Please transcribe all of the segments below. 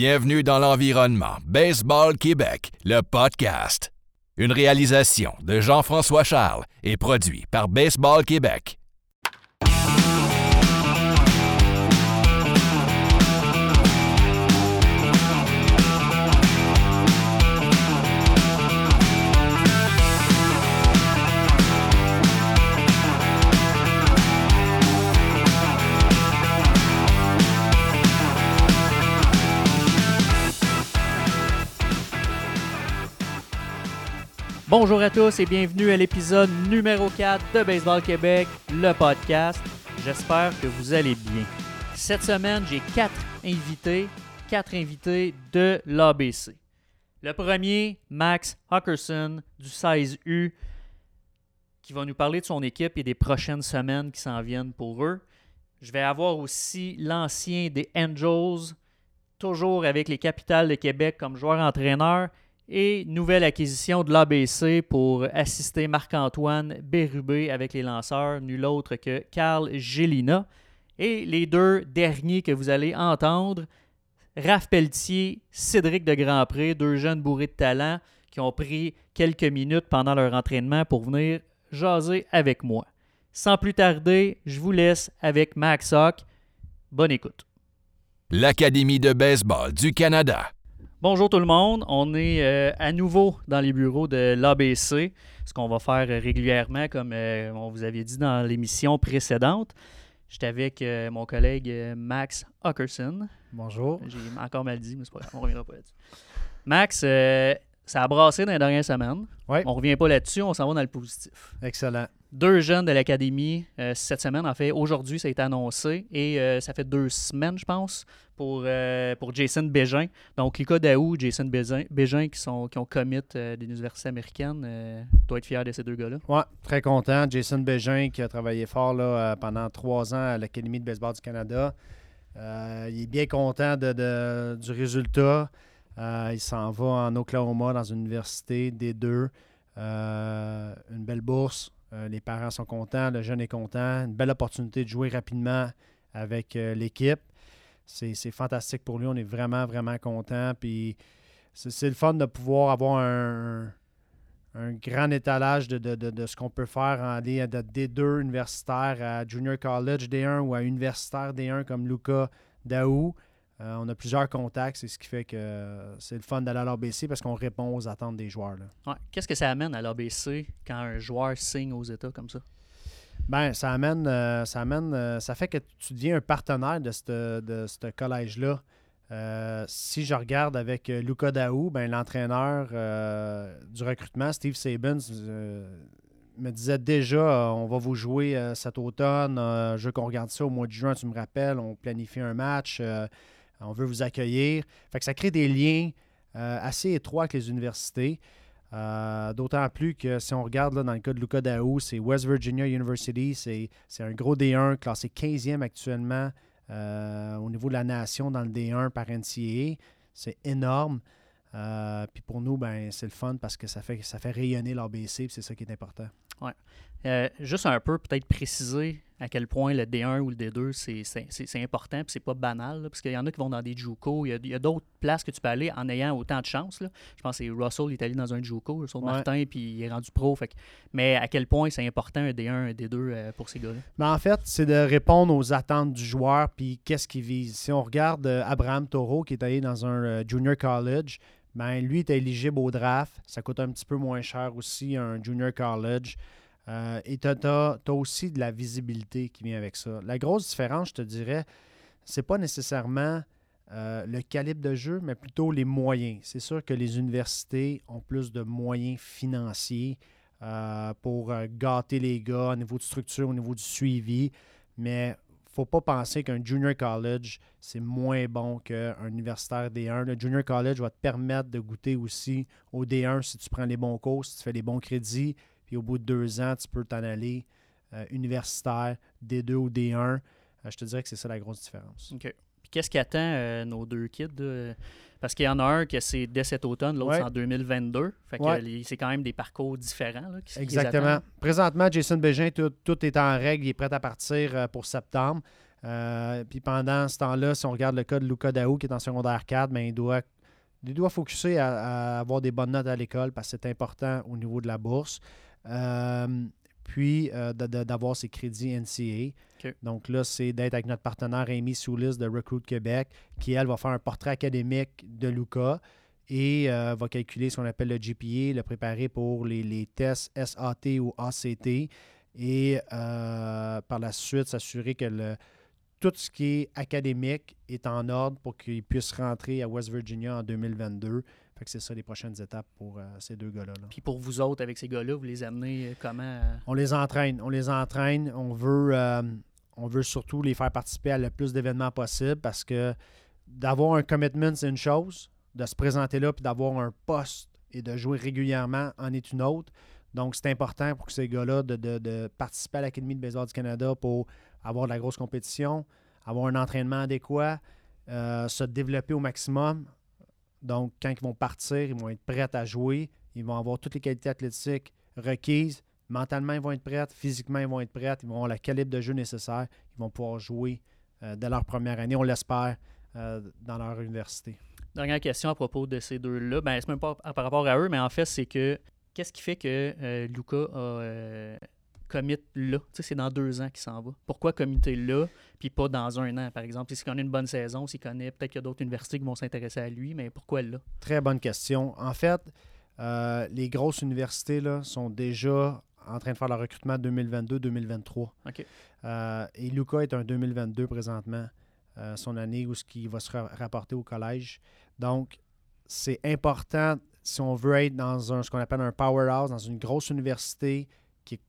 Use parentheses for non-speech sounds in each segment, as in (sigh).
Bienvenue dans l'environnement Baseball Québec, le podcast. Une réalisation de Jean-François Charles et produit par Baseball Québec. Bonjour à tous et bienvenue à l'épisode numéro 4 de Baseball Québec, le podcast. J'espère que vous allez bien. Cette semaine, j'ai quatre invités, quatre invités de l'ABC. Le premier, Max Huckerson du 16U, qui va nous parler de son équipe et des prochaines semaines qui s'en viennent pour eux. Je vais avoir aussi l'ancien des Angels, toujours avec les Capitales de Québec comme joueur-entraîneur, et nouvelle acquisition de l'ABC pour assister Marc-Antoine Bérubé avec les lanceurs, nul autre que Carl Gélina. Et les deux derniers que vous allez entendre, Raph Pelletier, Cédric de Grandpré, deux jeunes bourrés de talent qui ont pris quelques minutes pendant leur entraînement pour venir jaser avec moi. Sans plus tarder, je vous laisse avec Max Hawk. Bonne écoute. L'Académie de baseball du Canada. Bonjour tout le monde, on est euh, à nouveau dans les bureaux de l'ABC, ce qu'on va faire euh, régulièrement comme euh, on vous avait dit dans l'émission précédente. J'étais avec mon collègue Max Huckerson. Bonjour. J'ai encore mal dit, mais c'est pas grave, on reviendra pas là-dessus. Max, ça a brassé dans les dernières semaines. Ouais. On revient pas là-dessus, on s'en va dans le positif. Excellent. Deux jeunes de l'Académie euh, cette semaine. En fait, aujourd'hui, ça a été annoncé et euh, ça fait deux semaines, je pense, pour, euh, pour Jason Bégin. Donc, Lucas Daou, Jason Bégin, qui, sont, qui ont commit des universités américaines, doit être fier de ces deux gars-là. Ouais, très content. Jason Bégin qui a travaillé fort là, pendant trois ans à l'Académie de baseball du Canada. Il est bien content de- du résultat. Il s'en va en Oklahoma dans une université des deux. Une belle bourse. Euh, les parents sont contents, le jeune est content. Une belle opportunité de jouer rapidement avec euh, l'équipe. C'est fantastique pour lui. On est vraiment, vraiment content. Puis c'est le fun de pouvoir avoir un, grand étalage de, ce qu'on peut faire en aller de D2 universitaire à Junior College D1 ou à universitaire D1 comme Luca Daou. Euh, on a plusieurs contacts, c'est ce qui fait que euh, c'est le fun d'aller à l'ABC parce qu'on répond aux attentes des joueurs. Ouais. Qu'est-ce que ça amène à l'ABC quand un joueur signe aux États comme ça? Ben, ça amène, euh, ça amène, euh, ça fait que tu deviens un partenaire de ce de collège-là. Euh, si je regarde avec Luca Daou, ben, l'entraîneur du recrutement, Steve Sabins, me disait déjà on va vous jouer cet automne. je veux qu'on regarde ça au mois de juin, tu me rappelles, on planifie un match, on veut vous accueillir. Fait que ça crée des liens euh, assez étroits avec les universités. Euh, D'autant plus que si on regarde dans le cas de Luca Daou, c'est West Virginia University, c'est un gros D1 classé 15e actuellement euh, au niveau de la nation dans le D1 par NCAA. C'est énorme. Puis pour nous, ben, c'est le fun parce que ça fait, ça fait rayonner l'ABC, c'est ça qui est important. Euh, juste un peu, peut-être préciser à quel point le D1 ou le D2, c'est- important, puis c'est pas banal, là, parce qu'il y en a qui vont dans des JUCO, il y a, d'autres places que tu peux aller en ayant autant de chance. là. Je pense que c'est Russell, il est allé dans un JUCO, Ouais. Martin, puis il est rendu pro. Fait que- mais à quel point c'est important un D1, un D2 euh, pour ces gars-là? Mais en fait, c'est de répondre aux attentes du joueur, puis qu'est-ce qu'il vise. Si on regarde euh, Abraham Toro, qui est allé dans un euh, junior college, ben, lui est éligible au draft. Ça coûte un petit peu moins cher aussi, un junior college. Euh, et tu as, aussi de la visibilité qui vient avec ça. La grosse différence, je te dirais, c'est pas nécessairement euh, le calibre de jeu, mais plutôt les moyens. C'est sûr que les universités ont plus de moyens financiers euh, pour gâter les gars au niveau de structure, au niveau du suivi, mais faut pas penser qu'un junior college, c'est moins bon qu'un universitaire D1. Le junior college va te permettre de goûter aussi au D1 si tu prends les bons cours, si tu fais les bons crédits, puis au bout de deux ans, tu peux t'en aller euh, universitaire, D2 ou D1. Euh, je te dirais que c'est ça la grosse différence. OK. Puis qu'est-ce qui attend euh, nos deux kids? Parce qu'il y en a un que c'est dès cet automne, l'autre Ouais. c'est en 2022. Fait que Ouais. c'est quand même des parcours différents. Là, qui, Exactement. Présentement, Jason Bégin, tout, tout est en règle. Il est prêt à partir euh, pour septembre. Euh, puis pendant ce temps-là, si on regarde le cas de Luca Daou qui est en secondaire 4, ben, il doit il doit focuser à, avoir des bonnes notes à l'école parce que c'est important au niveau de la bourse. Euh, puis euh, d'avoir ses crédits NCA. Donc là, c'est d'être avec notre partenaire Amy Soulis de Recruit Québec, qui, elle, va faire un portrait académique de Luca et euh, va calculer ce qu'on appelle le GPA, le préparer pour les, tests SAT ou ACT et par la suite s'assurer que le, tout ce qui est académique est en ordre pour qu'il puisse rentrer à West Virginia en 2022. Fait que c'est ça les prochaines étapes pour euh, ces deux gars-là. Puis pour vous autres, avec ces gars-là, vous les amenez euh, comment? On les entraîne. On les entraîne. On veut, euh, on veut surtout les faire participer à le plus d'événements possible parce que d'avoir un commitment, c'est une chose. De se présenter là puis d'avoir un poste et de jouer régulièrement en est une autre. Donc, c'est important pour ces gars-là de, de, participer à l'Académie de baseball du Canada pour avoir de la grosse compétition, avoir un entraînement adéquat, euh, se développer au maximum. Donc, quand ils vont partir, ils vont être prêts à jouer. Ils vont avoir toutes les qualités athlétiques requises. Mentalement, ils vont être prêts. Physiquement, ils vont être prêts. Ils vont avoir le calibre de jeu nécessaire. Ils vont pouvoir jouer euh, dès leur première année, on l'espère, euh, dans leur université. Dernière question à propos de ces deux-là. Ben, c'est même pas par rapport à eux, mais en fait, c'est que qu'est-ce qui fait que Luca a commit là. Tu sais, c'est dans deux ans qu'il s'en va. Pourquoi committer là, puis pas dans un an, par exemple? S'il connaît une bonne saison, s'il connaît, peut-être qu'il y a d'autres universités qui vont s'intéresser à lui, mais pourquoi là? Très bonne question. En fait, euh, les grosses universités là, sont déjà en train de faire le recrutement 2022-2023. OK. Euh, et Luca est un 2022 présentement, euh, son année où ce qui va se rapporter au collège. Donc, c'est important si on veut être dans un, ce qu'on appelle un powerhouse, dans une grosse université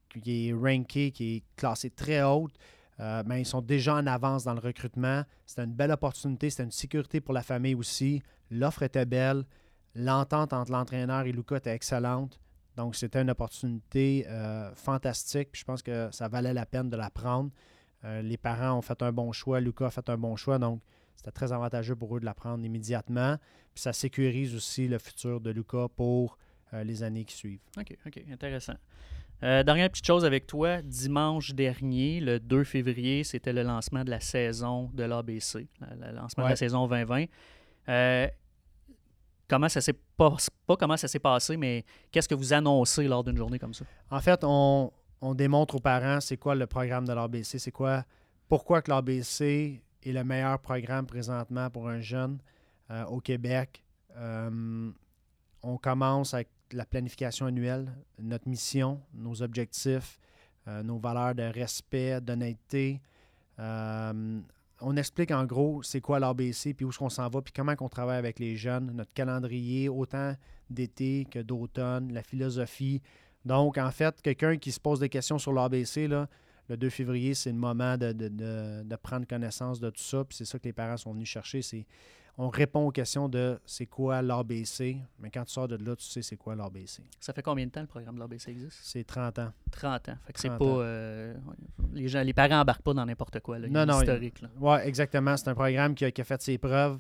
qui est ranké, qui est classé très haute, euh, ben, ils sont déjà en avance dans le recrutement. C'était une belle opportunité, c'était une sécurité pour la famille aussi. L'offre était belle. L'entente entre l'entraîneur et Luca était excellente. Donc, c'était une opportunité euh, fantastique. Puis je pense que ça valait la peine de la prendre. Euh, les parents ont fait un bon choix. Luca a fait un bon choix. Donc, c'était très avantageux pour eux de la prendre immédiatement. Puis ça sécurise aussi le futur de Luca pour les années qui suivent. OK, OK, intéressant. Euh, dernière petite chose avec toi, dimanche dernier, le 2 février, c'était le lancement de la saison de l'ABC, le lancement de la saison 2020. Euh, comment ça s'est pas, pas comment ça s'est passé, mais qu'est-ce que vous annoncez lors d'une journée comme ça? En fait, on, démontre aux parents c'est quoi le programme de l'ABC, c'est quoi, pourquoi que l'ABC est le meilleur programme présentement pour un jeune euh, au Québec. on commence avec la planification annuelle, notre mission, nos objectifs, euh, nos valeurs de respect, d'honnêteté. Euh, on explique en gros c'est quoi l'ABC, puis où est-ce qu'on s'en va, puis comment on travaille avec les jeunes, notre calendrier, autant d'été que d'automne, la philosophie. Donc, en fait, quelqu'un qui se pose des questions sur l'ABC, le 2 février, c'est le moment de, de, prendre connaissance de tout ça. Puis c'est ça que les parents sont venus chercher. C'est on répond aux questions de c'est quoi l'ABC, mais quand tu sors de là, tu sais c'est quoi l'ABC. Ça fait combien de temps le programme de l'ABC existe? C'est 30 ans. 30 ans. Fait que c'est pas. Euh, les, gens, les parents n'embarquent pas dans n'importe quoi. Là. Non, non. Historique. Oui, exactement. C'est un programme qui a, fait ses preuves.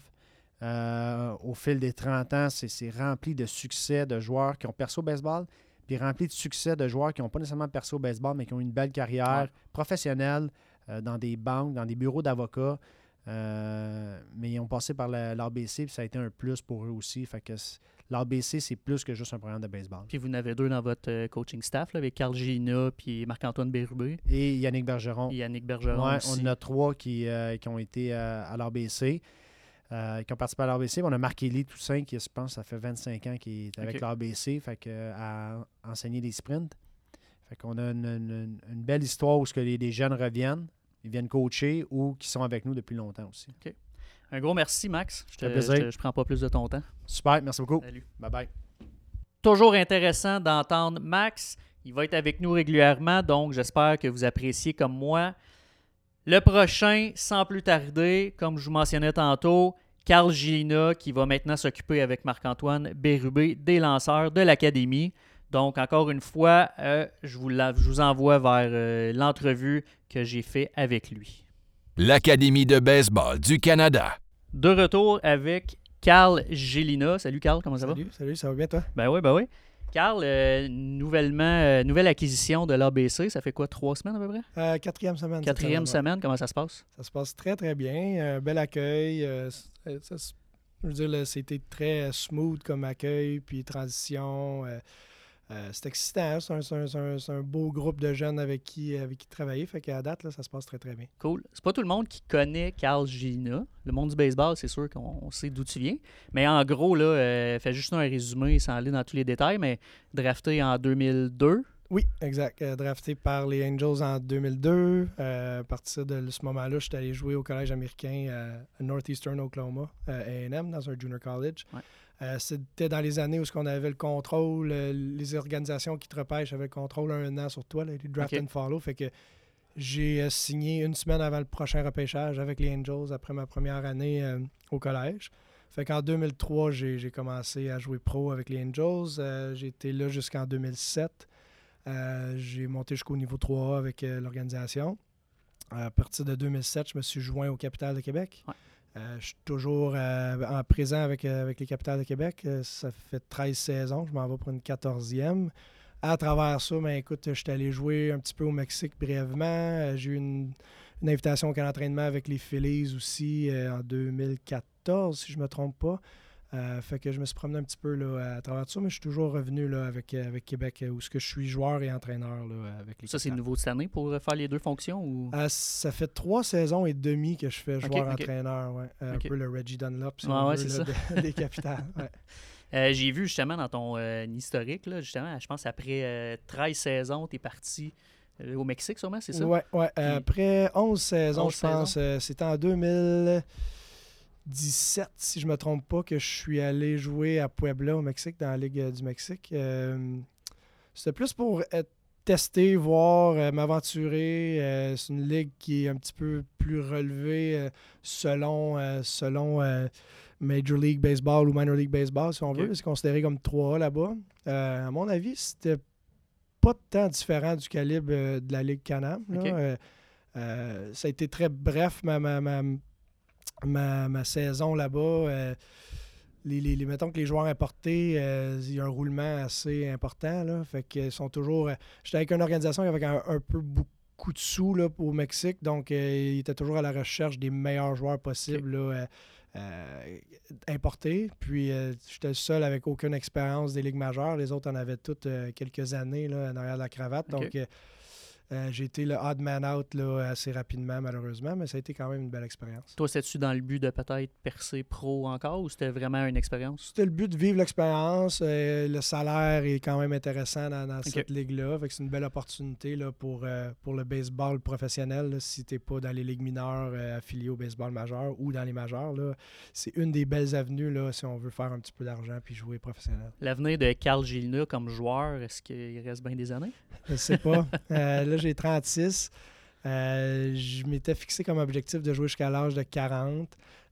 Euh, au fil des 30 ans, c'est rempli de succès de joueurs qui ont au baseball, puis rempli de succès de joueurs qui n'ont pas nécessairement au baseball, mais qui ont une belle carrière professionnelle euh, dans des banques, dans des bureaux d'avocats. Euh, mais ils ont passé par l'ABC, puis ça a été un plus pour eux aussi. Fait que l'ABC, c'est plus que juste un programme de baseball. Puis vous en avez deux dans votre euh, coaching staff, avec Carl Gina puis Marc-Antoine Bérubé. Et Yannick Bergeron. Yannick Bergeron. on a trois qui, euh, qui ont été à l'ABC. qui ont participé à l'ABC. On a Marc Élie Toussaint, qui, je pense, ça fait 25 ans qu'il est avec l'ABC, fait que, à enseigner des sprints. Fait qu'on a une, belle histoire où ce que les jeunes reviennent ils viennent coacher ou qui sont avec nous depuis longtemps aussi. OK. Un gros merci, Max. Je ne prends pas plus de ton temps. Super, merci beaucoup. Salut. Bye bye. Toujours intéressant d'entendre Max. Il va être avec nous régulièrement, donc j'espère que vous appréciez comme moi. Le prochain, sans plus tarder, comme je vous mentionnais tantôt, Carl Gina qui va maintenant s'occuper avec Marc-Antoine Bérubé des lanceurs de l'Académie. Donc, encore une fois, euh, je, vous vous, envoie vers euh, l'entrevue que j'ai fait avec lui. L'Académie de baseball du Canada. De retour avec Carl Gélina. Salut Carl, comment ça va? Salut, ça va bien toi? Ben oui, ben oui. Carl, euh, nouvellement, euh, nouvelle acquisition de l'ABC, ça fait quoi, trois semaines à peu près? Euh, quatrième semaine. Quatrième semaine, comment ça se passe? Ça se passe très, très bien. Un bel accueil. ça je veux dire, c'était très smooth comme accueil, puis transition. Euh, c'est excitant. C'est un, beau groupe de jeunes avec qui, avec qui travailler. Fait qu'à date, là, ça se passe très, très bien. Cool. C'est pas tout le monde qui connaît Carl Gina. Le monde du baseball, c'est sûr qu'on on sait d'où tu viens. Mais en gros, là, euh, fais juste un résumé sans aller dans tous les détails, mais drafté en 2002. Oui, exact. Euh, drafté par les Angels en 2002. Euh, à partir de ce moment-là, je suis allé jouer au collège américain euh, à Northeastern Oklahoma, euh, A&M, dans un junior college. Ouais. Euh, C'était dans les années où ce qu'on avait le contrôle, euh, les organisations qui te repêchent avaient le contrôle un an sur toi, là, les draft and follow. Fait que j'ai euh, signé une semaine avant le prochain repêchage avec les Angels après ma première année euh, au collège. Fait qu'en 2003, j'ai j'ai commencé à jouer pro avec les Angels. Euh, j'ai été là jusqu'en 2007. Euh, j'ai monté jusqu'au niveau 3 avec euh, l'organisation. À partir de 2007, je me suis joint au Capital de Québec. Ouais. Euh, je suis toujours euh, en présent avec, euh, avec les Capitales de Québec. Ça fait 13 saisons. Je m'en vais pour une 14e. À travers ça, ben, écoute, je suis allé jouer un petit peu au Mexique brièvement. J'ai eu une, une invitation au camp d'entraînement avec les Phillies aussi en 2014, si je ne me trompe pas. Euh, fait que je me suis promené un petit peu là, à travers tout ça, mais je suis toujours revenu là, avec, euh, avec Québec, euh, où ce que je suis joueur et entraîneur là, avec les Ça, c'est nouveau cette année pour faire les deux fonctions ou? Euh, ça fait trois saisons et demie que je fais joueur-entraîneur. ouais. Euh. Un peu le Reggie Dunlop, si on ouais, veut, c'est là, de- des capitales. (laughs) ouais. J'ai vu justement dans ton historique, là, justement, je pense après euh, 13 saisons, tu es parti au Mexique, sûrement, c'est ça? Ouais, ouais. Puis- après 11 saisons, 11 je pense, c'était en 2017, si je me trompe pas, que je suis allé jouer à Puebla au Mexique, dans la Ligue euh, du Mexique. Euh, c'était plus pour euh, tester, voir, euh, m'aventurer. Euh, c'est une ligue qui est un petit peu plus relevée euh, selon, selon Major League Baseball ou Minor League Baseball, si on Ok. veut. C'est considéré comme 3A là-bas. À mon avis, c'était pas tant différent du calibre de la Ligue Canam. ça a été très bref, ma, ma, ma, ma- ma saison là-bas. Euh, les, les- les- mettons que les joueurs importés, euh, il y a un roulement assez important. Là, fait qu'ils sont toujours. euh, J'étais avec une organisation avec un, un peu beaucoup de sous là, au Mexique, donc euh, ils étaient toujours à la recherche des meilleurs joueurs possibles là, euh, importés. Puis j'étais le seul avec aucune expérience des ligues majeures. Les autres en avaient toutes quelques années là, en arrière de la cravate. Donc euh, j'ai été le odd man out là, assez rapidement, malheureusement, mais ça a été quand même une belle expérience. Toi, c'était-tu dans le but de peut-être percer pro encore ou c'était vraiment une expérience? C'était le but de vivre l'expérience. euh, le salaire est quand même intéressant dans, dans cette ligue-là. Fait que c'est une belle opportunité là, pour, euh, pour le baseball professionnel. là, si tu n'es pas dans les ligues mineures affiliées au baseball majeur ou dans les majeurs, c'est une des belles avenues là, si on veut faire un petit peu d'argent puis jouer professionnel. L'avenir de Carl Gilna comme joueur, est-ce qu'il reste bien des années? Je sais pas. (laughs) Là, j'ai 36. Euh, je m'étais fixé comme objectif de jouer jusqu'à l'âge de 40.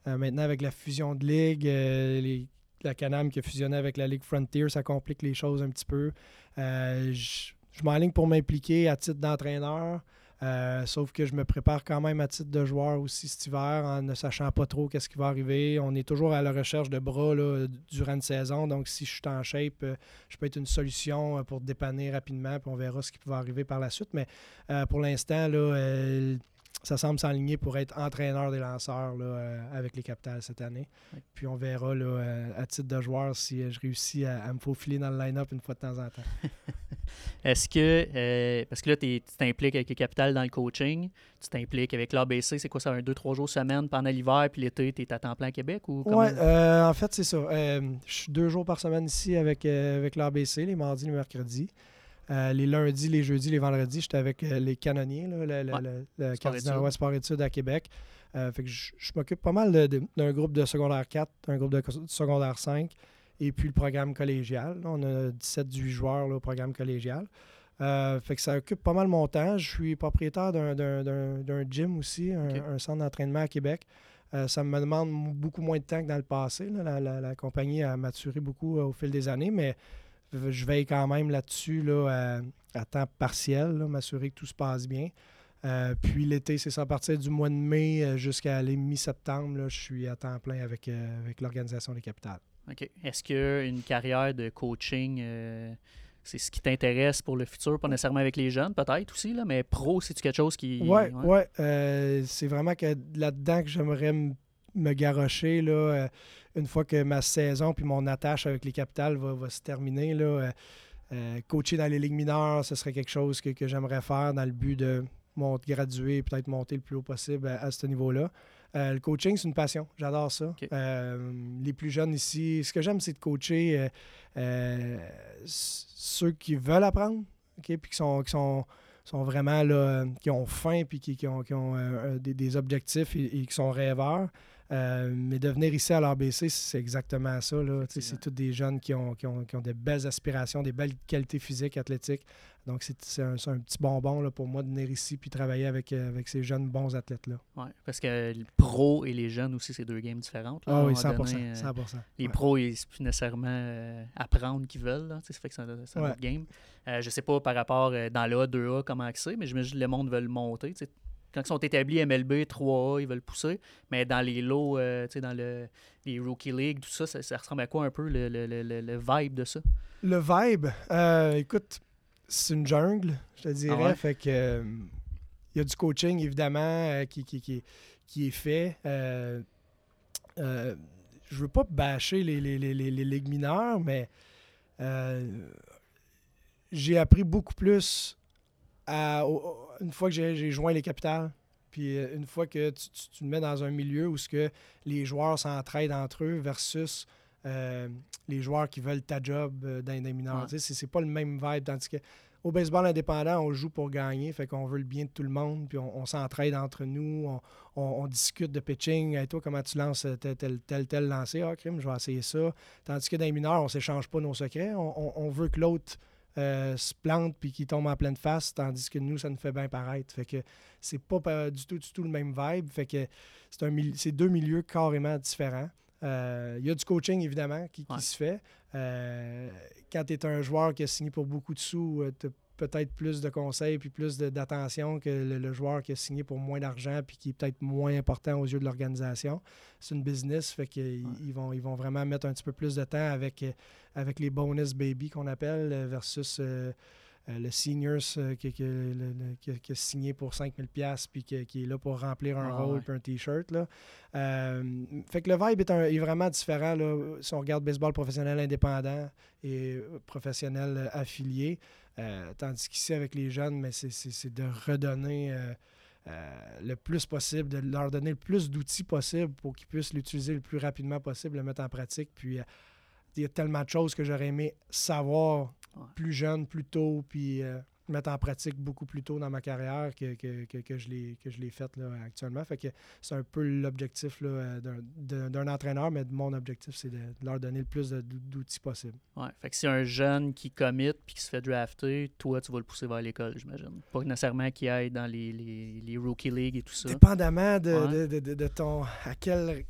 Euh, maintenant, avec la fusion de ligue, euh, la Canam qui a fusionné avec la Ligue Frontier, ça complique les choses un petit peu. Euh, je je m'enligne pour m'impliquer à titre d'entraîneur. Euh, sauf que je me prépare quand même à titre de joueur aussi cet hiver en ne sachant pas trop qu'est-ce qui va arriver. On est toujours à la recherche de bras durant une saison. Donc, si je suis en shape, euh, je peux être une solution euh, pour dépanner rapidement. Puis on verra ce qui va arriver par la suite. Mais pour l'instant, là, ça semble s'enligner pour être entraîneur des lanceurs là, euh, avec les Capitals cette année. Ouais. Puis on verra là, euh, à titre de joueur si euh, je réussis à, à me faufiler dans le line-up une fois de temps en temps. (laughs) Est-ce que, euh, parce que là, tu t'impliques avec les capitales dans le coaching, tu t'impliques avec l'ABC, c'est quoi ça, un 2-3 jours semaine pendant l'hiver, puis l'été, tu es à temps plein à Québec ou euh, en fait, c'est ça. Je suis deux jours par semaine ici avec, avec l'ABC, les mardis, les mercredis. Euh, les lundis, les jeudis, les vendredis, j'étais avec euh, les canonniers, là, le, Ouais. le- le Sport Cardinal Sport Études à Québec. Euh, fait que je, je m'occupe pas mal d'un groupe de secondaire 4, d'un groupe de co- secondaire 5, et puis le programme collégial. Là, on a 17-18 joueurs là, au programme collégial. Fait que ça occupe pas mal mon temps. Je suis propriétaire d'un- gym aussi, un, un centre d'entraînement à Québec. Ça me demande beaucoup moins de temps que dans le passé. là. La, la- la compagnie a maturé beaucoup au fil des années, mais je veille quand même là-dessus là, à, à temps partiel, m'assurer que tout se passe bien. Euh, puis l'été, c'est ça, à partir du mois de mai euh, jusqu'à mi-septembre, je suis à temps plein avec, euh, avec l'organisation des capitales. OK. Est-ce qu'une carrière de coaching, euh, c'est ce qui t'intéresse pour le futur? Pas nécessairement avec les jeunes, peut-être aussi, là, mais pro, c'est-tu quelque chose qui. Ouais, ouais. euh, c'est vraiment que là-dedans que j'aimerais m- me garrocher. Là, euh, une fois que ma saison puis mon attache avec les capitales va, va se terminer. Là, euh, euh, coacher dans les ligues mineures, ce serait quelque chose que, que j'aimerais faire dans le but de mont- graduer, peut-être monter le plus haut possible à, à ce niveau-là. Euh, le coaching, c'est une passion. J'adore ça. Euh, les plus jeunes ici, ce que j'aime, c'est de coacher ceux qui veulent apprendre, ok, puis qui sont, qui sont, sont vraiment là, qui ont faim, puis qui, qui ont, qui ont, des, des objectifs et, et qui sont rêveurs. Euh, mais de venir ici à l'ABC, c'est exactement ça. C'est tous des jeunes qui ont, qui, ont, qui ont des belles aspirations, des belles qualités physiques, athlétiques. Donc, c'est un, un petit bonbon là, pour moi de venir ici puis travailler avec, euh, avec ces jeunes bons athlètes-là. Ouais, parce que le pro et les jeunes aussi, c'est deux games différentes. là, Ah oui, moment 100%. donné, euh, 100%. Les Ouais. pros, ils- plus nécessairement apprendre qu'ils veulent. Là. Ça fait que c'est un, Ouais. autre game. Euh, je sais pas par rapport dans le A, 2A, comment c'est, mais j'imagine que le monde veut le monter. Quand ils sont établis MLB, 3A, ils veulent pousser. Mais dans les lots, euh, tu sais, dans le, les Rookie League, tout ça, ça, ça ressemble à quoi un peu le, le- le- vibe de ça? Le vibe, euh, écoute, c'est une jungle, je te dirais. Ah ouais? Fait que euh, il y a du coaching, évidemment, euh, qui, qui, qui, qui est fait. Euh, euh, je veux pas bâcher les, les, les, les- ligues mineures, mais euh, j'ai appris beaucoup plus à- au- une fois que j'ai joint les capitales. Puis euh, une fois que tu, tu, tu te mets dans un milieu où ce que les joueurs s'entraident entre eux versus euh, les joueurs qui veulent ta job euh, dans les mineurs. Ouais. C'est pas le même vibe. Tandis que au baseball indépendant, on joue pour gagner. Fait qu'on veut le bien de tout le monde. Puis on, on s'entraide entre nous. On, on- on discute de pitching. Hey, toi, comment tu lances tel, tel, tel, tel lancer? Ah, crime, je vais essayer ça. Tandis que dans les mineurs, on s'échange pas nos secrets. On veut que l'autre euh, se plante puis qu'il tombe en pleine face. Tandis que nous, ça nous fait bien paraître. Fait que c'est pas pa- du tout, du tout le même vibe. Fait que c'est un c'est deux milieux carrément différents. Euh, Il y a du coaching, évidemment, qui, qui Ouais. se fait. Euh, quand tu es un joueur qui a signé pour beaucoup de sous, tu peut-être plus de conseils puis plus d'attention que le, le joueur qui a signé pour moins d'argent puis qui est peut-être moins important aux yeux de l'organisation. C'est une business, fait qu'ils ils vont, ils vont vraiment mettre un petit peu plus de temps avec, avec les bonus baby qu'on appelle euh, versus euh, euh, le seniors euh, qui, qui- le- le- qui a- qui a signé pour 5000 pièces puis qui, est là pour remplir un Ah, rôle ouais. puis un t-shirt là. Euh, fait que le vibe est, un- est vraiment différent là, si on regarde baseball professionnel indépendant et professionnel affilié. Euh, tandis qu'ici, avec les jeunes, mais c'est- c'est c'est de redonner euh, euh, le plus possible, de leur donner le plus d'outils possible pour qu'ils puissent l'utiliser le plus rapidement possible, le mettre en pratique. Puis il y a tellement de choses que j'aurais aimé savoir Ouais. plus jeune, plus tôt, puis mettre en pratique beaucoup plus tôt dans ma carrière que, que, que, que je l'ai que je l'ai faite actuellement. Fait que c'est un peu l'objectif euh, d'un- entraîneur, mais mon objectif, c'est de, de leur donner le plus d'outils possible. Ouais. Fait que si un jeune qui commit puis qui se fait drafter, toi, tu vas le pousser vers l'école, j'imagine. Pas nécessairement qu'il aille dans les, les, les Rookie League et tout ça. Dépendamment de, Ouais. de, de- ton. à quel.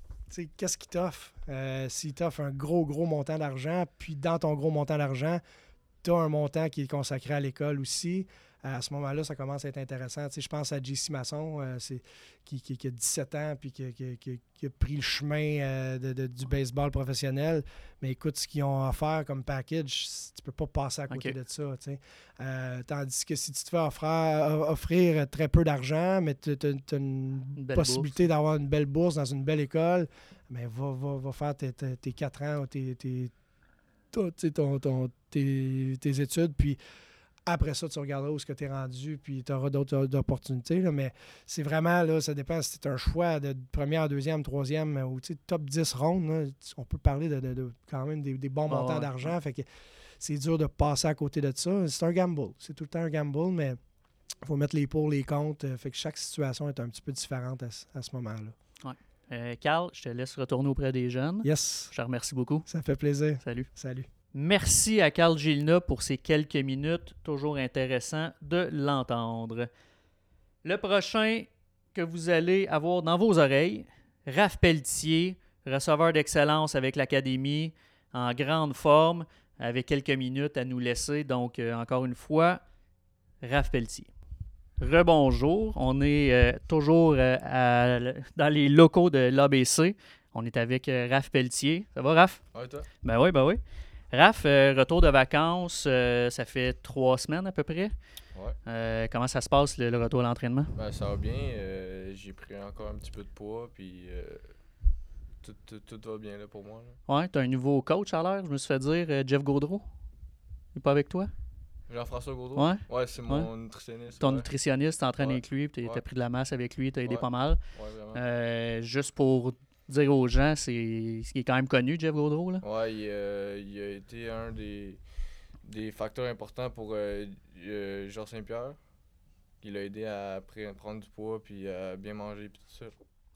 Qu'est-ce qu'il t'offre? Euh, S'il t'offre un gros, gros montant d'argent, puis dans ton gros montant d'argent, tu as un montant qui est consacré à l'école aussi. À ce moment-là, ça commence à être intéressant. Tu sais, je pense à JC Masson, euh, c'est, qui, qui- qui a 17 ans puis qui, qui- a pris le chemin euh, de- de- du baseball professionnel. Mais écoute, ce qu'ils ont offert comme package, tu peux pas passer à côté de ça. tu sais. Euh, tandis que si tu te fais offrir, offrir très peu d'argent, mais tu as une possibilité d'avoir une belle bourse dans une belle école, mais va, va, va faire tes, tes, tes 4 ans, tes, tes, ton- ton- tes, tes études, puis après ça, tu regarderas où est-ce que tu es rendu, puis tu auras d'autres euh, opportunités. là, mais c'est vraiment, là, ça dépend si c'est un choix de première, deuxième, troisième, ou top 10 rondes. là, on peut parler de, de- de quand même des, des bons montants ouais, d'argent. Fait que c'est dur de passer à côté de ça. C'est un gamble. C'est tout le temps un gamble, mais il faut mettre les pour, les contre. euh, Fait que chaque situation est un petit peu différente à, ce- à ce moment-là. Euh, Carl, je te laisse retourner auprès des jeunes. Yes, Je te remercie beaucoup. ça fait plaisir. Salut. Salut. Merci à Carl Gilna pour ces quelques minutes. Toujours intéressant de l'entendre. Le prochain que vous allez avoir dans vos oreilles, Raph Pelletier, receveur d'excellence avec l'Académie, en grande forme, avec quelques minutes à nous laisser. Donc, euh, encore une fois, Raph Pelletier. Rebonjour, on est euh, toujours euh, à- dans les locaux de l'ABC On est avec euh, Raph Pelletier. Ça va, Raph? Ouais, toi? Ben oui, ben oui. Raph, retour de vacances, ça fait trois semaines à peu près. Ouais. Comment ça se passe, le, le retour à l'entraînement? Ben, ça va bien. j'ai pris encore un petit peu de poids, puis tout, tout, tout va bien là pour moi. là. Ouais, tu as un nouveau coach à l'air, je me suis fait dire, Jeff Gaudreau. Il est pas avec toi? Jean-François Gaudreau? Ouais. Ouais, c'est mon nutritionniste. Ton ouais. nutritionniste t'entraîne Ouais. avec lui, tu as Ouais. pris de la masse avec lui, tu as aidé pas mal. Ouais, vraiment. Euh, juste pour dire aux gens, c'est ce qui est quand même connu, Jeff Gaudreau. Là. Ouais, il, euh, il a été un des, des facteurs importants pour euh, euh, Georges Saint-Pierre. Il l'a aidé à pre- prendre du poids, puis à bien manger, puis tout ça.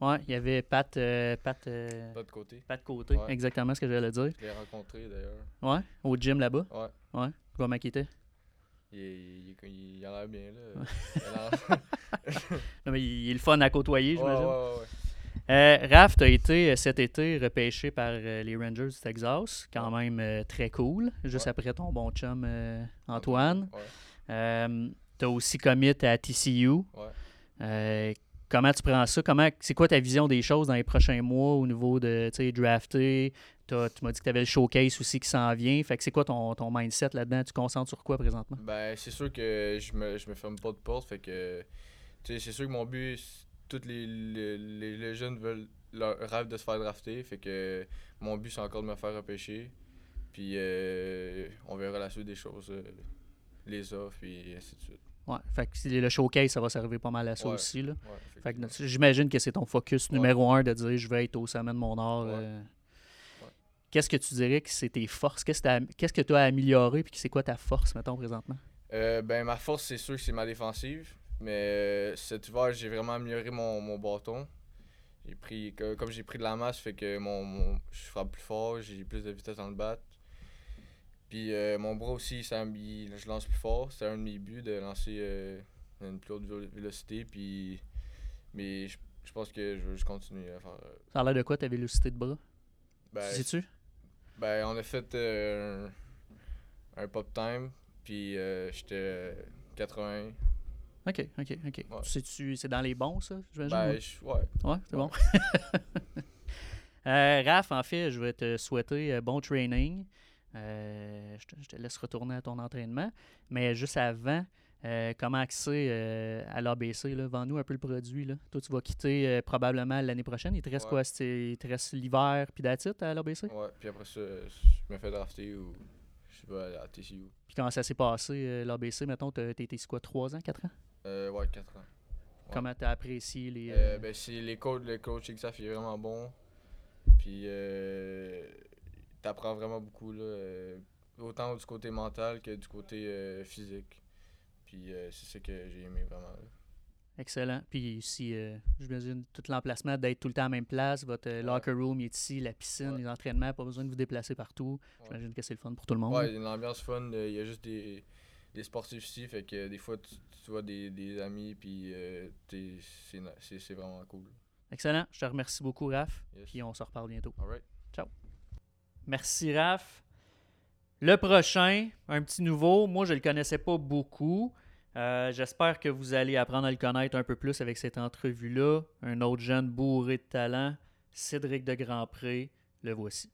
Ouais, il y avait Pat, euh, Pat, euh, de côté. Pat Côté, Ouais. exactement ce que j'allais dire. Je l'ai rencontré d'ailleurs. Ouais, au gym là-bas. Ouais. Ouais, comment était? Il, il, il, il a l'air bien là. (laughs) Non, mais il est le fun à côtoyer, j'imagine. ouais, ouais. Euh, Raph, tu as été euh, cet été repêché par euh, les Rangers du Texas. Quand même euh, très cool. Juste Ouais. après ton bon chum Antoine. Ouais. tu as aussi commit à TCU. Ouais. Comment tu prends ça? Comment, c'est quoi ta vision des choses dans les prochains mois au niveau de drafter? Tu m'as dit que tu avais le showcase aussi qui s'en vient. Fait que c'est quoi ton, ton mindset là-dedans? Tu concentres sur quoi présentement? Ben, c'est sûr que je me, je me ferme pas de porte. Fait que, c'est sûr que mon but, tous les, les, les- jeunes veulent leur rêve de se faire drafter. Fait que mon but, c'est encore de me faire repêcher. Puis euh, on verra la suite des choses, euh, les offres, et ainsi de suite. Ouais. Fait que le showcase, ça va servir pas mal à ça Ouais. aussi. Là. Ouais, j'imagine que c'est ton focus numéro un de dire je vais être au sommet de mon art. Euh. Qu'est-ce que tu dirais que c'est tes forces? Qu'est-ce que tu as amélioré puis c'est quoi ta force, mettons, présentement? Euh, ben, ma force, c'est sûr que c'est ma défensive. Mais euh, cet hiver, j'ai vraiment amélioré mon, mon bâton. J'ai pris, comme j'ai pris de la masse, fait que mon, mon- je frappe plus fort, j'ai plus de vitesse dans le bat. Puis euh, mon bras aussi, ça, il- je lance plus fort. C'est un de mes buts de lancer euh, une plus haute vélo- vélocité. Puis, mais je, je pense que je veux juste continuer à faire. euh, Ça a l'air de quoi ta vélocité de bras? ben, tu sais-tu? ben, on a fait un, un pop time. Puis j'étais euh, 80. Ok, ok, ok. Ouais. Tu sais-tu, c'est dans les bons, ça? j'imagine, Ben, ouais? je- ouais. Ouais, c'est Ouais. bon. (laughs) Raph, en fait, je vais te souhaiter bon training. Euh, je, te, je te laisse retourner à ton entraînement. Mais juste avant, euh, comment accéder euh, à l'ABC? Vends-nous un peu le produit. Là. Toi, tu vas quitter probablement l'année prochaine. Il te reste Ouais. quoi? Il te reste l'hiver puis it à l'ABC? Ouais, puis après ça, je me fais drafter ou je vais à TCU. Puis comment ça s'est passé, l'ABC? Mettons, t'as été quoi, 3 ans, 4 ans? Ouais, 4 ans. Ouais. Comment t'as apprécié les... Ben, les coachs, le coaching staff est vraiment bon. Puis, t'apprends vraiment beaucoup, là, euh, autant du côté mental que du côté euh, physique. Puis, euh, c'est ça que j'ai aimé vraiment. là. Excellent. Puis ici, euh, j'imagine tout l'emplacement d'être tout le temps à la même place. Votre euh, Ouais. locker room il est ici, la piscine, Ouais. les entraînements, pas besoin de vous déplacer partout. Ouais. J'imagine que c'est le fun pour tout le monde. Ouais, il y a une ambiance fun. euh, Il y a juste des, des sportifs ici. Fait que des fois, tu, tu vois des, des amis. Puis, t'es- c'est vraiment cool. Excellent. Je te remercie beaucoup, Raph. Yes. Puis on se reparle bientôt. Alright. Merci, Raph. Le prochain, un petit nouveau. Moi, je ne le connaissais pas beaucoup. Euh, J'espère que vous allez apprendre à le connaître un peu plus avec cette entrevue-là. Un autre jeune bourré de talent, Cédric de Grandpré. Le voici.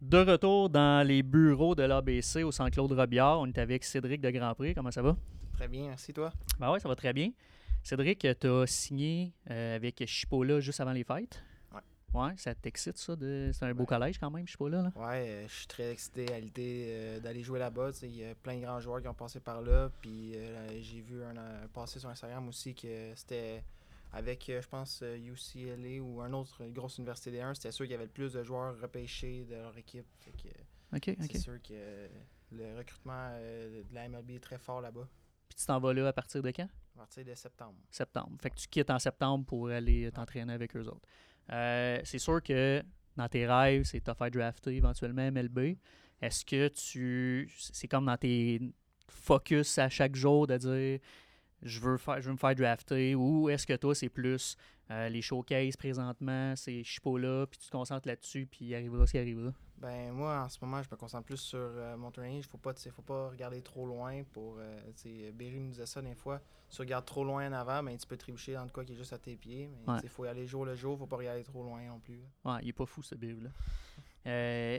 De retour dans les bureaux de l'ABC au Centre Claude Robillard. On est avec Cédric de Grandpré. Comment ça va? Très bien, merci toi. Ben ouais, ça va très bien. Cédric, tu as signé euh, avec Chipola juste avant les fêtes? Ouais. Ça t'excite ça? de- C'est un beau Ouais. collège quand même, Chipola. Là. Ouais, euh, je suis très excité à l'idée euh, d'aller jouer là-bas. Il y a plein de grands joueurs qui ont passé par là. Puis euh, j'ai vu un, passer sur Instagram aussi que c'était avec, je pense, UCLA ou un autre une grosse université des 1. C'était sûr qu'il y avait le plus de joueurs repêchés de leur équipe. Fait que OK, OK. C'est sûr que le recrutement de la MLB est très fort là-bas. Puis tu t'en vas là à partir de quand? À partir de septembre. Septembre. Fait que tu quittes en septembre pour aller t'entraîner avec eux autres. Euh, c'est sûr que dans tes rêves, c'est te faire drafter éventuellement MLB. Est-ce que tu. C'est comme dans tes focus à chaque jour de dire je veux, faire, je veux me faire drafter ou est-ce que toi, c'est plus euh, les showcases présentement, c'est je suis pas là, puis tu te concentres là-dessus, puis il arrivera ce qui arrivera? Ben moi, en ce moment, je me concentre plus sur euh, mon training. Il faut pas, faut pas regarder trop loin pour... Berry nous disait ça des fois. Tu regardes trop loin en avant, ben, tu peux trébucher dans de quoi qui est juste à tes pieds. Mais Ouais. il faut y aller jour le jour. faut pas regarder trop loin non plus. Ouais, il est pas fou, ce là Euh,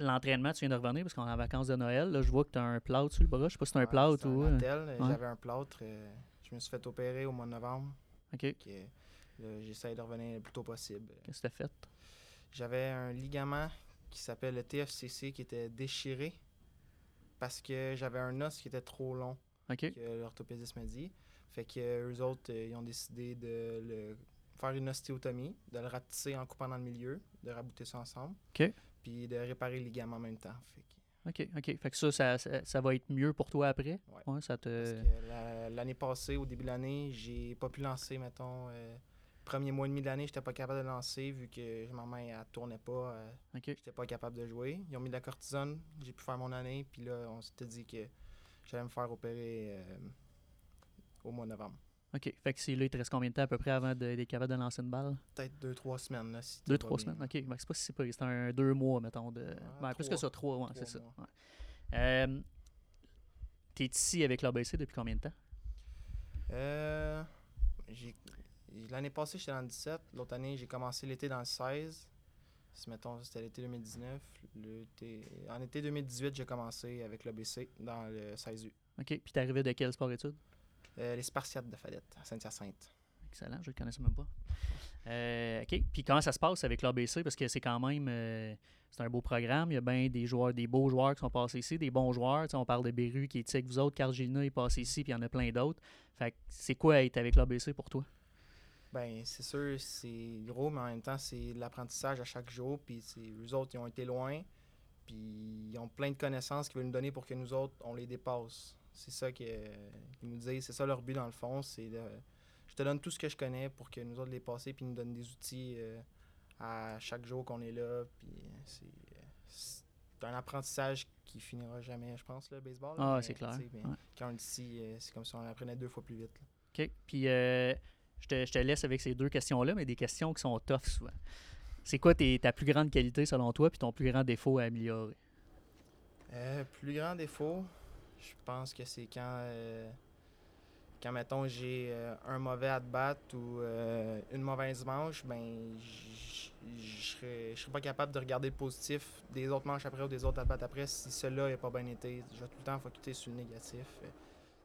L'entraînement, tu viens de revenir parce qu'on est en vacances de Noël. Là, je vois que tu as un plâtre sur le bras. Je sais pas si c'est un Ouais, plâtre ou. un euh, attel. ouais. J'avais un plâtre. euh, je me suis fait opérer au mois de novembre. OK. J'essaie de revenir le plus tôt possible. Qu'est-ce que tu as fait? J'avais un ligament qui s'appelle le TFCC qui était déchiré parce que j'avais un os qui était trop long, Que l'orthopédiste m'a dit. Fait que euh, eux autres, euh, ils ont décidé de le faire une ostéotomie, de le rapetisser en coupant dans le milieu, de rabouter ça ensemble. Puis de réparer le ligament en même temps. Fait que- OK, OK. Fait que ça, ça, ça, ça va être mieux pour toi après? Ouais. ça te. Parce que la- l'année passée, au début de l'année, j'ai pas pu lancer, mettons, euh, premier mois et demi de l'année, j'étais pas capable de lancer vu que ma main elle tournait pas. euh. J'étais pas capable de jouer. Ils ont mis de la cortisone, j'ai pu faire mon année, puis là, on s'était dit que j'allais me faire opérer euh, au mois de novembre. OK. Fait que c'est là, il te reste combien de temps à peu près avant d'être capable de lancer une balle? Peut-être deux, trois semaines. Là, si Deux, trois bien. semaines. OK. Ben, c'est pas si pire. C'est un deux mois, mettons. De... ben, plus que ça, trois, ouais, c'est ça. Ouais. Euh, T'es ici avec l'ABC depuis combien de temps? Euh, L'année passée, j'étais dans le 17. L'autre année, j'ai commencé l'été dans le 16. Si, mettons, c'était l'été 2019. L'été- En été 2018, j'ai commencé avec l'ABC dans le 16U. OK. Puis t'es arrivé de quel sport-études? Euh, les Spartiates de Fadette, à Saint-Hyacinthe. Excellent, je le connaissais même pas. Euh, OK. Puis comment ça se passe avec l'ABC? Parce que c'est quand même euh, c'est un beau programme. Il y a bien des joueurs, des beaux joueurs qui sont passés ici, des bons joueurs. Tu sais, on parle de Beru qui est avec vous autres, Carl Gilna est passé ici, puis il y en a plein d'autres. Fait que c'est quoi être avec l'ABC pour toi? Ben, c'est sûr, c'est gros, mais en même temps, c'est de l'apprentissage à chaque jour. Puis, c'est- eux autres, ils ont été loin. Puis, ils ont plein de connaissances qu'ils veulent nous donner pour que nous autres, on les dépasse. C'est ça qu'ils nous disent. C'est ça leur but, dans le fond. C'est de. Je te donne tout ce que je connais pour que nous autres les passer. Puis, ils nous donnent des outils euh, à chaque jour qu'on est là. Puis, euh, c'est. C'est un apprentissage qui finira jamais, je pense, le baseball. là, Ah, c'est clair. mais Ouais. Quand on ici, euh, c'est comme si on apprenait deux fois plus vite. là. OK. Puis euh, je, te, je te laisse avec ces deux questions-là, mais des questions qui sont tough souvent. C'est quoi tes- ta plus grande qualité selon toi, puis ton plus grand défaut à améliorer? Euh, plus grand défaut, je pense que c'est quand, euh, quand mettons, j'ai euh, un mauvais at-bat ou euh, une mauvaise manche, ben, je serais pas capable de regarder le positif des autres manches après ou des autres at-bats après si celui-là n'a pas bien été. Je vais tout le temps focusser sur le négatif.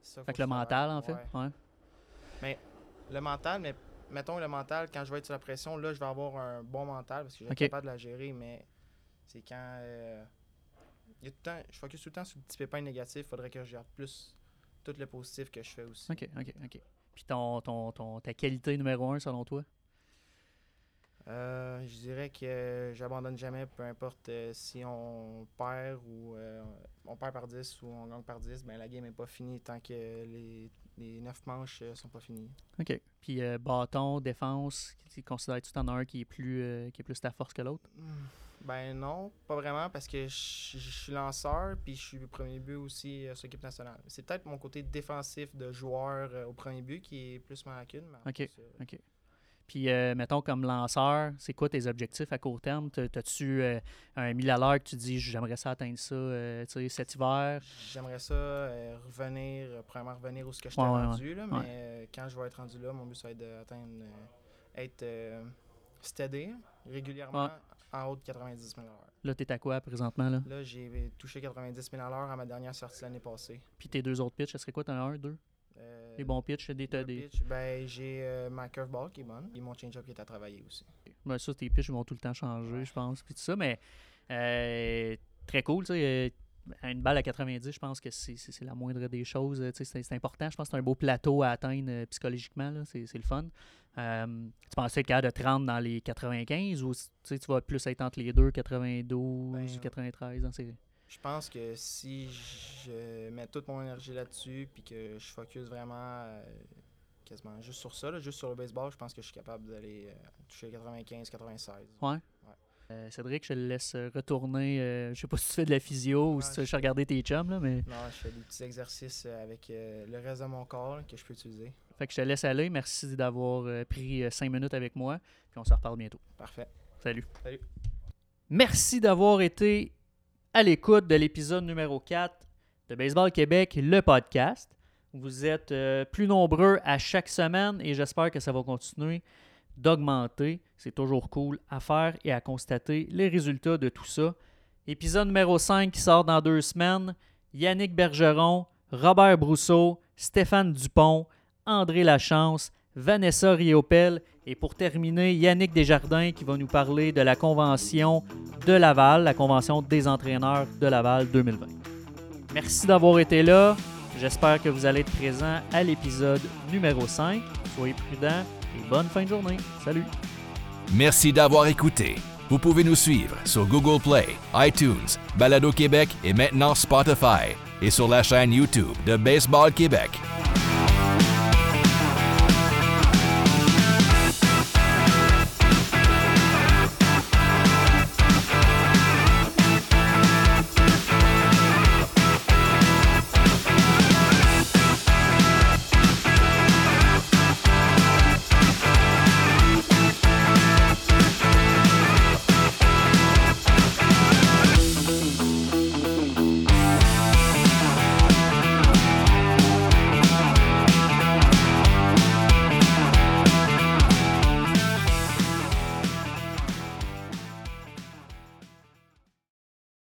Ça, Fait que le mental, en fait? Ouais. Ouais. Le mental, mais mettons le mental, quand je vais être sur la pression, là, je vais avoir un bon mental parce que je vais Ok. être capable de la gérer, mais c'est quand. euh, y a tout le temps, je focus tout le temps sur le petit pépin négatif, il faudrait que je gère plus tout le positif que je fais aussi. OK, OK, OK. Puis ton, ton, ton, ta qualité numéro un selon toi? Euh, je dirais que j'abandonne jamais, peu importe euh, si on perd ou euh, on perd par 10 ou on gagne par 10, ben la game n'est pas finie tant que les, les 9 manches euh, sont pas finies. OK. Puis euh, bâton, défense, tu considères-tu que as un qui est plus, euh, qui est plus ta force que l'autre? Ben non, pas vraiment parce que je, je suis lanceur puis je suis premier but aussi sur l'équipe nationale. C'est peut-être mon côté défensif de joueur au premier but qui est plus ma lacune. mais Ok. OK. Puis, euh, mettons, comme lanceur, c'est quoi tes objectifs à court terme? T'as- T'as-tu euh, un 1000 à l'heure que tu dis, j'aimerais ça atteindre ça euh, tu sais, cet hiver? J'aimerais ça euh, revenir, euh, premièrement revenir où ce que je ouais, rendu, là, mais Ouais. quand je vais être rendu là, mon but ça va être d'atteindre, être steady régulièrement en haut de 90 000 à l'heure. Là, t'es à quoi présentement? Là? Là, j'ai touché 90 000 à l'heure à ma dernière sortie l'année passée. Puis tes deux autres pitches, ce serait quoi? T'en as un, deux? Euh, Des bons pitchs, des, t'as deux des... pitches, ben, j'ai euh, ma curveball qui est bonne et mon change-up qui est à travailler aussi. Ben, ça, tes pitchs vont tout le temps changer, Ouais. je pense. Puis tout ça, mais euh, très cool. tu sais, euh, une balle à 90, je pense que c'est la moindre des choses. euh, tu sais, C'est important. Je pense que c'est un beau plateau à atteindre euh, psychologiquement. C'est le fun. Euh, tu pensais être capable de te rendre dans les 95 ou tu sais, tu vas plus être entre les deux, 92, Ben, 93 dans ces... Je pense que si je mets toute mon énergie là-dessus puis que je focus vraiment euh, quasiment juste sur ça, là, juste sur le baseball, je pense que je suis capable d'aller euh, toucher 95, 96. Ouais. Euh, Cédric, je te laisse retourner. euh, je sais pas si tu fais de la physio ou si Ouais, tu veux regarder tes chums, là, mais Non, je fais des petits exercices avec euh, le reste de mon corps là, que je peux utiliser. fait que je te laisse aller. Merci d'avoir pris 5 minutes avec moi. Puis on se reparle bientôt. Parfait. Salut. Salut. Merci d'avoir été à l'écoute de l'épisode numéro 4 de Baseball Québec, le podcast. Vous êtes euh, plus nombreux à chaque semaine et j'espère que ça va continuer d'augmenter. C'est toujours cool à faire et à constater les résultats de tout ça. Épisode numéro 5 qui sort dans deux semaines. Yannick Bergeron, Robert Brousseau, Stéphane Dupont, André Lachance, Vanessa Riopel et pour terminer, Yannick Desjardins qui va nous parler de la convention de Laval, la convention des entraîneurs de Laval 2020. Merci d'avoir été là. J'espère que vous allez être présents à l'épisode numéro 5. Soyez prudents et bonne fin de journée. Salut! Merci d'avoir écouté. Vous pouvez nous suivre sur Google Play, iTunes, Balado Québec et maintenant Spotify et sur la chaîne YouTube de Baseball Québec.